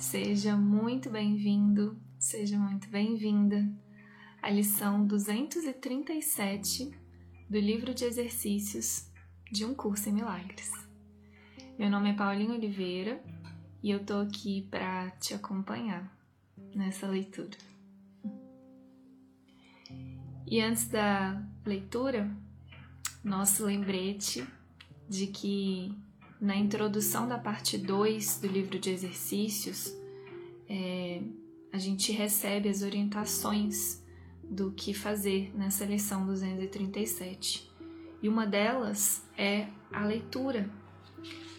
Seja muito bem-vindo, seja muito bem-vinda à lição 237 do livro de exercícios de um curso em milagres. Meu nome é Paulinho Oliveira e eu tô aqui para te acompanhar nessa leitura. E antes da leitura, nosso lembrete de que na introdução da parte 2 do livro de exercícios, é, a gente recebe as orientações do que fazer nessa lição 237. E uma delas é a leitura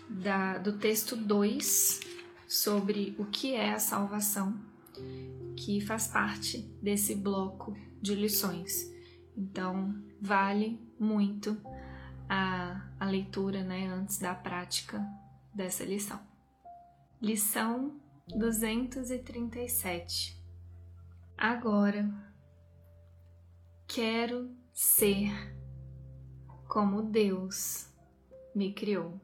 da, do texto 2 sobre o que é a salvação, que faz parte desse bloco de lições. Então, vale muito a, a leitura né, antes da prática dessa lição. Lição 237 Agora quero ser como Deus me criou.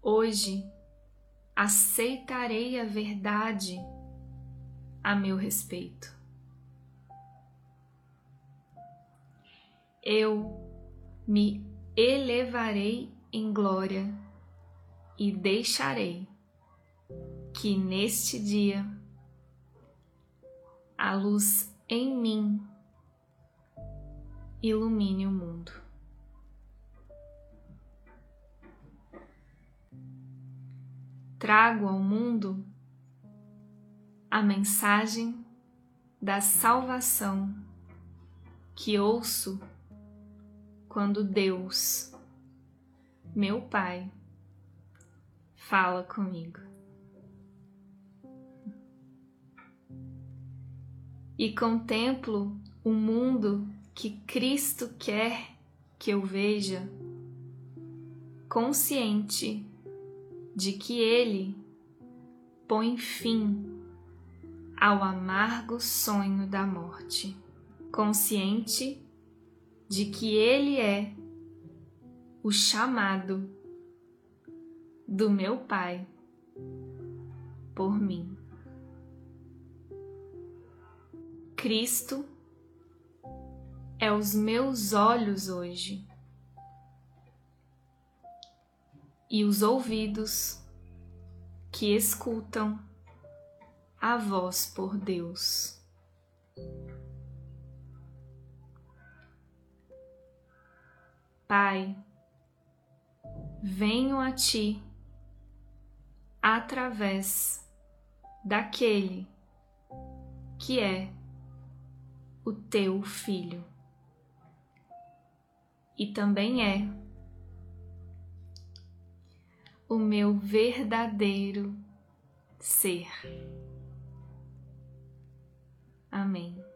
Hoje aceitarei a verdade a meu respeito. Eu me elevarei em glória e deixarei que neste dia a luz em mim ilumine o mundo. Trago ao mundo a mensagem da salvação que ouço quando Deus, meu Pai, fala comigo. E contemplo o mundo que Cristo quer que eu veja, consciente de que Ele põe fim ao amargo sonho da morte, consciente de que Ele é o chamado do meu Pai por mim. Cristo é os meus olhos hoje e os ouvidos que escutam a voz por Deus. Pai, venho a Ti através daquele que é o Teu Filho e também é o meu verdadeiro ser. Amém.